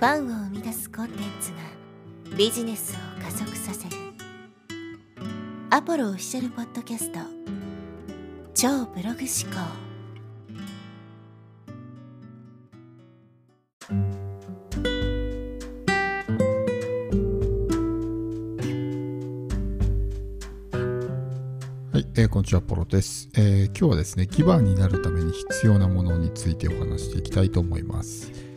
ファンを生み出すコンテンツがビジネスを加速させる。アポロオフィシャルポッドキャスト。超ブログ思考。はい、えー、こんにちは、ポロです、えー、今日はですね、ギバーになるために必要なものについてお話していきたいと思います。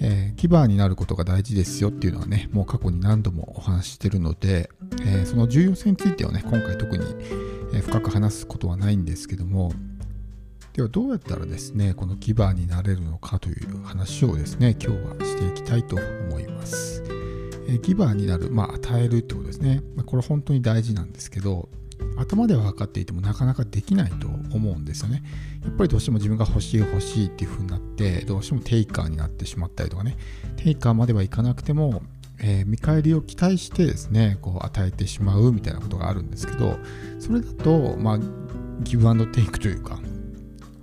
えー、ギバーになることが大事ですよっていうのはね、もう過去に何度もお話ししてるので、えー、その重要性についてはね、今回特に、深く話すことはないんですけども、ではどうやったらですね、このギバーになれるのかという話をですね、今日はしていきたいと思います。えギバーになる、まあ、与えるってことですね。まこれ本当に大事なんですけど、頭では分かっていてもなかなかできないと思うんですよね。やっぱりどうしても自分が欲しい欲しいっていう風になってどうしてもテイカーになってしまったりとかねテイカーまではいかなくても、えー、見返りを期待してですねこう与えてしまうみたいなことがあるんですけどそれだとまあギブアンドテイクというか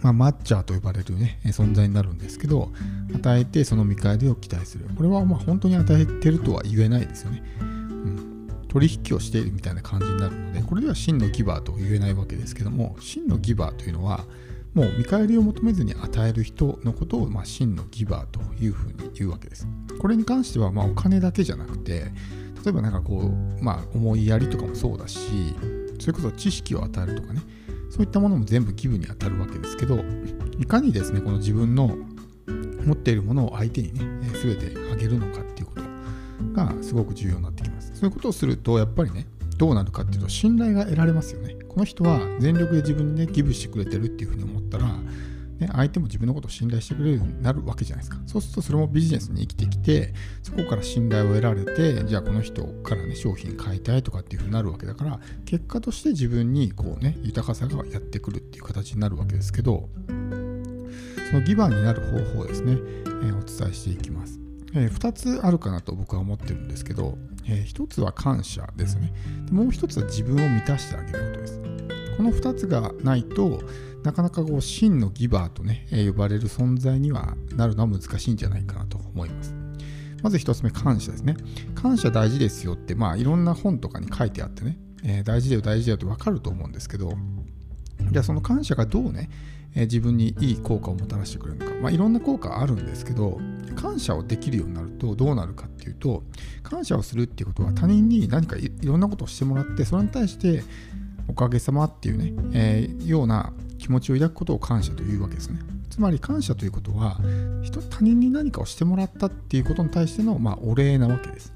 まあ、マッチャーと呼ばれるね、存在になるんですけど、与えてその見返りを期待する。これはまあ本当に与えてるとは言えないですよね。取引をしているみたいな感じになるのでこれでは真のギバーと言えないわけですけども真のギバーというのはもう見返りを求めずに与える人のことを、まあ、真のギバーというふうに言うわけです。これに関しては、まあ、お金だけじゃなくて例えばなんかこう、まあ、思いやりとかもそうだしそれこそ知識を与えるとかねそういったものも全部ギブに当たるわけですけどいかにですねこの自分の持っているものを相手にね全てあげるのかっていうことがすごく重要になって。そういうことをすると、やっぱりね、どうなるかっていうと、信頼が得られますよね。この人は全力で自分にね、ギブしてくれてるっていうふうに思ったら、ね、相手も自分のことを信頼してくれるようになるわけじゃないですか。そうするとそれもビジネスに生きてきて、そこから信頼を得られて、じゃあこの人からね、商品買いたいとかっていうふうになるわけだから、結果として自分にこうね、豊かさがやってくるっていう形になるわけですけど、そのギバーになる方法ですね、えー、お伝えしていきます。えー、2つあるかなと僕は思ってるんですけど、えー、1つは感謝ですね。でもう1つは自分を満たしてあげることです。この2つがないとなかなかこう真のギバーとね、えー、呼ばれる存在にはなるのは難しいんじゃないかなと思います。まず1つ目感謝ですね。感謝大事ですよってまあいろんな本とかに書いてあってね、えー、大事だよ大事だよって分かると思うんですけどじゃあその感謝がどうね、えー、自分にいい効果をもたらしてくれるのか、まあ、いろんな効果あるんですけど感謝をできるようになるとどうなるかっていうと感謝をするっていうことは他人に何かいろんなことをしてもらってそれに対しておかげさまっていうね、えー、ような気持ちを抱くことを感謝というわけですね。つまり感謝ということは人他人に何かをしてもらったっていうことに対しての、まあ、お礼なわけです。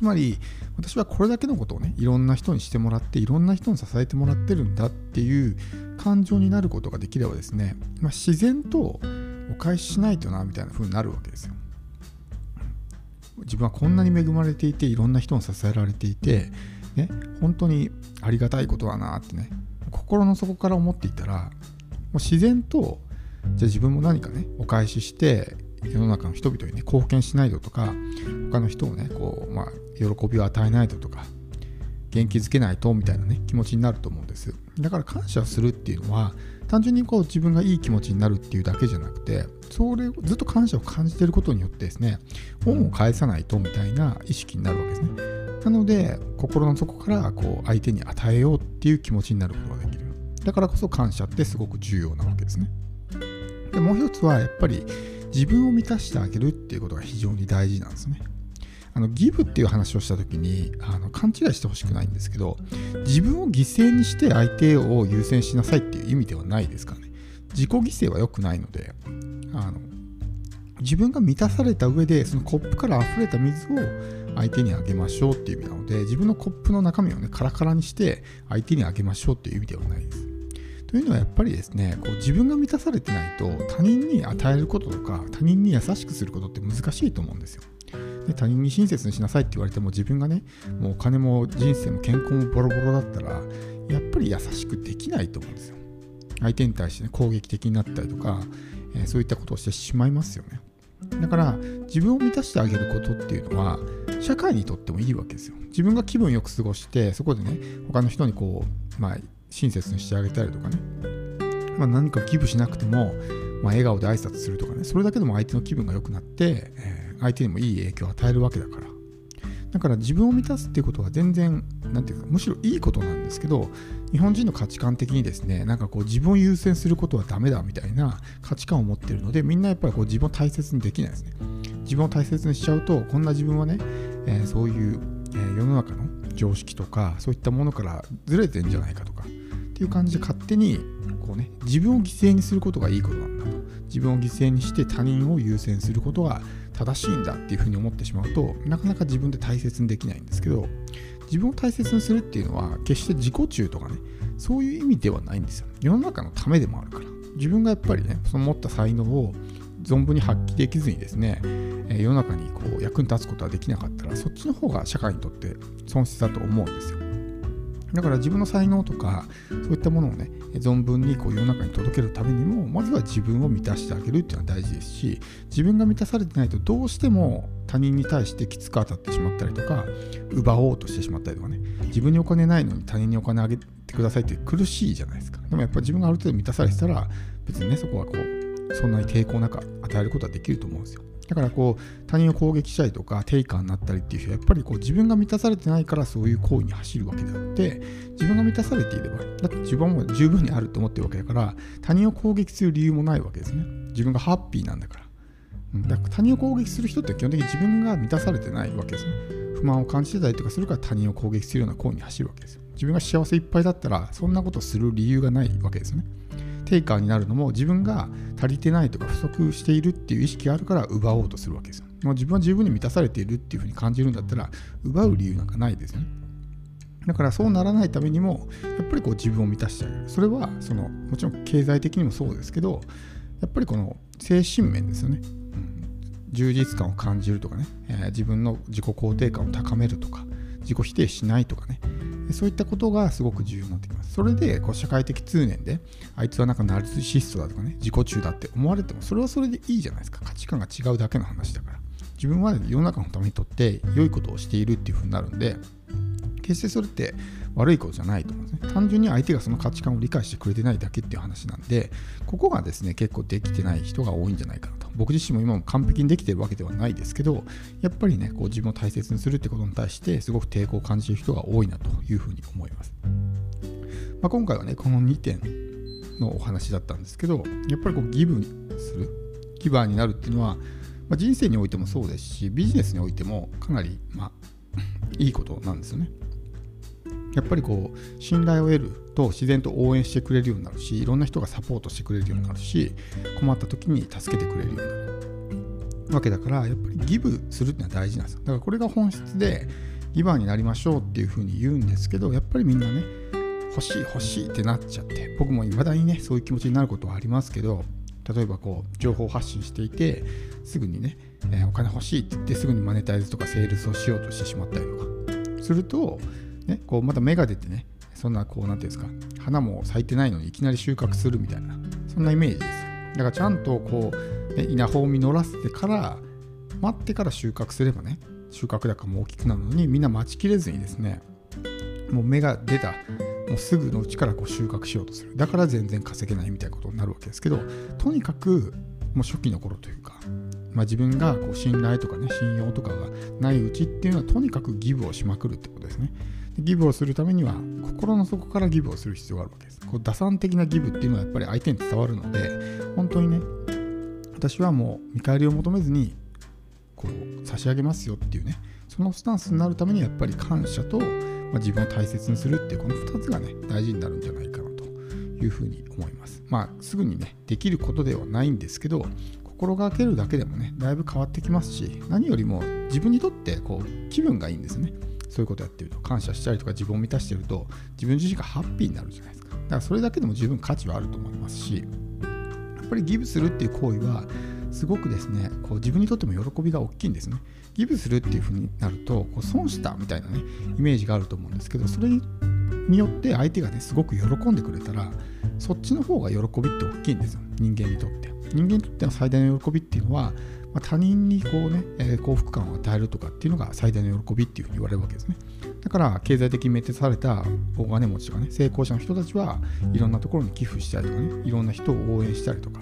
つまり私はこれだけのことをねいろんな人にしてもらっていろんな人に支えてもらってるんだっていう感情になることができればですね、まあ、自然とお返ししないとなみたいな風になるわけですよ。自分はこんなに恵まれていていろんな人に支えられていて、ね、本当にありがたいことだなってね心の底から思っていたらもう自然とじゃあ自分も何かねお返しして世の中の人々にね貢献しないととか他の人をねこう、まあ、喜びを与えないととか元気づけないとみたいなね気持ちになると思うんです。だから感謝するっていうのは単純にこう自分がいい気持ちになるっていうだけじゃなくてそれをずっと感謝を感じていることによってですね恩を返さないとみたいな意識になるわけですね。なので心の底からこう相手に与えようっていう気持ちになることができる。だからこそ感謝ってすごく重要なわけですね。でもう一つはやっぱり自分を満たしてあげるっていうことが非常に大事なんですね。あのギブっていう話をした時にあの勘違いしてほしくないんですけど自分を犠牲にして相手を優先しなさいっていう意味ではないですからね。自己犠牲は良くないのであの自分が満たされた上でそのコップから溢れた水を相手にあげましょうっていう意味なので自分のコップの中身をねカラカラにして相手にあげましょうっていう意味ではないです。というのはやっぱりですねこう自分が満たされてないと他人に与えることとか他人に優しくすることって難しいと思うんですよ。で他人に親切にしなさいって言われても自分がねもうお金も人生も健康もボロボロだったらやっぱり優しくできないと思うんですよ。相手に対して、ね、攻撃的になったりとか、えー、そういったことをしてしまいますよね。だから自分を満たしてあげることっていうのは社会にとってもいいわけですよ。自分が気分よく過ごしてそこでね他の人にこうまあ親切にしてあげたりとかね、まあ、何か寄付しなくても、まあ、笑顔で挨拶するとかね。それだけでも相手の気分が良くなって、えー相手にもいい影響を与えるわけだから。だから自分を満たすっていうことは全然なんていうかむしろいいことなんですけど日本人の価値観的にですねなんかこう自分を優先することはダメだみたいな価値観を持ってるのでみんなやっぱりこう自分を大切にできないですね。自分を大切にしちゃうとこんな自分はね、えー、そういう、えー、世の中の常識とかそういったものからずれてんじゃないかとかっていう感じで勝手にこうね自分を犠牲にすることがいいことなんだと。自分を犠牲にして他人を優先することが正しいんだっていうふうに思ってしまうとなかなか自分で大切にできないんですけど自分を大切にするっていうのは決して自己中とかねそういう意味ではないんですよ世の中のためでもあるから。自分がやっぱりねその持った才能を存分に発揮できずにですね世の中にこう役に立つことはできなかったらそっちの方が社会にとって損失だと思うんですよだから自分の才能とかそういったものをね存分にこう世の中に届けるためにもまずは自分を満たしてあげるっていうのは大事ですし自分が満たされてないとどうしても他人に対してきつく当たってしまったりとか奪おうとしてしまったりとかね自分にお金ないのに他人にお金あげてくださいって苦しいじゃないですか。でもやっぱ自分がある程度満たされてたら別にねそこはこうそんなに抵抗なく与えることはできると思うんですよ。だからこう他人を攻撃したりとかテイカーになったりっていう人はやっぱりこう自分が満たされてないからそういう行為に走るわけであって自分が満たされていればだって自分も十分にあると思ってるわけだから他人を攻撃する理由もないわけですね。自分がハッピーなんだから。だから他人を攻撃する人って基本的に自分が満たされてないわけですね。不満を感じてたりとかするから他人を攻撃するような行為に走るわけですよ。自分が幸せいっぱいだったらそんなことする理由がないわけですよね。テイカーになるのも自分が足りてないとか不足しているっていう意識があるから奪おうとするわけですよ。もう自分は十分に満たされているっていうふうに感じるんだったら奪う理由なんかないですよね。だからそうならないためにもやっぱりこう自分を満たしてあげる。それはそのもちろん経済的にもそうですけどやっぱりこの精神面ですよね。うん、充実感を感じるとかね、えー、自分の自己肯定感を高めるとか自己否定しないとかねそういったことがすごく重要になってきます。それでこう社会的通念で、あいつはなんかナルシストだとかね、自己中だって思われても、それはそれでいいじゃないですか。価値観が違うだけの話だから。自分は世の中のためにとって良いことをしているっていう風になるんで、決してそれって悪いことじゃないと思うんですね。単純に相手がその価値観を理解してくれてないだけっていう話なんで、ここがですね、結構できてない人が多いんじゃないかな。僕自身も今も完璧にできてるわけではないですけど、やっぱりね、こう自分を大切にするってことに対してすごく抵抗を感じる人が多いなというふうに思います。まあ、今回はね、この2点のお話だったんですけど、やっぱりこうギブする、ギバーになるっていうのは、まあ、人生においてもそうですし、ビジネスにおいてもかなり、まあ、いいことなんですよね。やっぱりこう信頼を得ると自然と応援してくれるようになるしいろんな人がサポートしてくれるようになるし困った時に助けてくれるようなわけだからやっぱりギブするってのは大事なんですよだからこれが本質でギバーになりましょうっていうふうに言うんですけどやっぱりみんなね欲しい欲しいってなっちゃって僕も未だにねそういう気持ちになることはありますけど例えばこう情報発信していてすぐにね、えー、お金欲しいって言ってすぐにマネタイズとかセールスをしようとしてしまったりとかするとね、こうまた芽が出てね、そんなこう、なんていうんですか、花も咲いてないのにいきなり収穫するみたいな、そんなイメージです。だからちゃんとこう、ね、稲穂を実らせてから、待ってから収穫すればね、収穫高も大きくなるのに、みんな待ちきれずにですね、もう芽が出た、もうすぐのうちからこう収穫しようとする。だから全然稼げないみたいなことになるわけですけど、とにかく、もう初期の頃というか、まあ、自分がこう信頼とかね、信用とかがないうちっていうのは、とにかくギブをしまくるってことですね。ギブをするためには心の底からギブをする必要があるわけです。こう打算的なギブっていうのはやっぱり相手に伝わるので本当にね私はもう見返りを求めずにこう差し上げますよっていうねそのスタンスになるためにやっぱり感謝と、まあ、自分を大切にするっていうこの2つがね大事になるんじゃないかなというふうに思います。まあすぐにねできることではないんですけど心がけるだけでもねだいぶ変わってきますし何よりも自分にとってこう気分がいいんですね。そういうことやってると感謝したりとか自分を満たしてると自分自身がハッピーになるじゃないですか。だからそれだけでも十分価値はあると思いますしやっぱりギブするっていう行為はすごくですねこう自分にとっても喜びが大きいんですね。ギブするっていう風になるとこう損したみたいなねイメージがあると思うんですけどそれによって相手がねすごく喜んでくれたらそっちの方が喜びって大きいんですよ。人間にとって。人間にとっての最大の喜びっていうのはまあ、他人にこうね、えー、幸福感を与えるとかっていうのが最大の喜びっていうふうに言われるわけですね。だから経済的にメテされた大金持ちとかね成功者の人たちはいろんなところに寄付したりとかねいろんな人を応援したりとか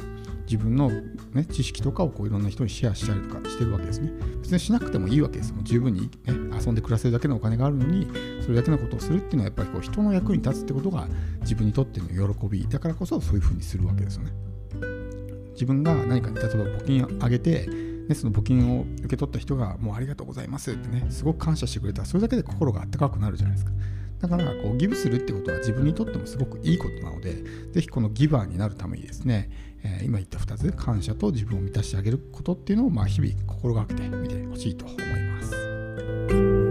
自分の、ね、知識とかをこういろんな人にシェアしたりとかしてるわけですね。別にしなくてもいいわけですもう十分に、ね、遊んで暮らせるだけのお金があるのに、それだけのことをするっていうのはやっぱりこう人の役に立つってことが自分にとっての喜びだからこそそういうふうにするわけですよね。自分が何かに例えば募金をあげて、ね、その募金を受け取った人がもうありがとうございますってね、すごく感謝してくれたら、それだけで心があったかくなるじゃないですか。だからこうギブするってことは自分にとってもすごくいいことなので、ぜひこのギバーになるためにですね、えー、今言った2つ、感謝と自分を満たしてあげることっていうのをまあ日々心がけてみてほしいと思います。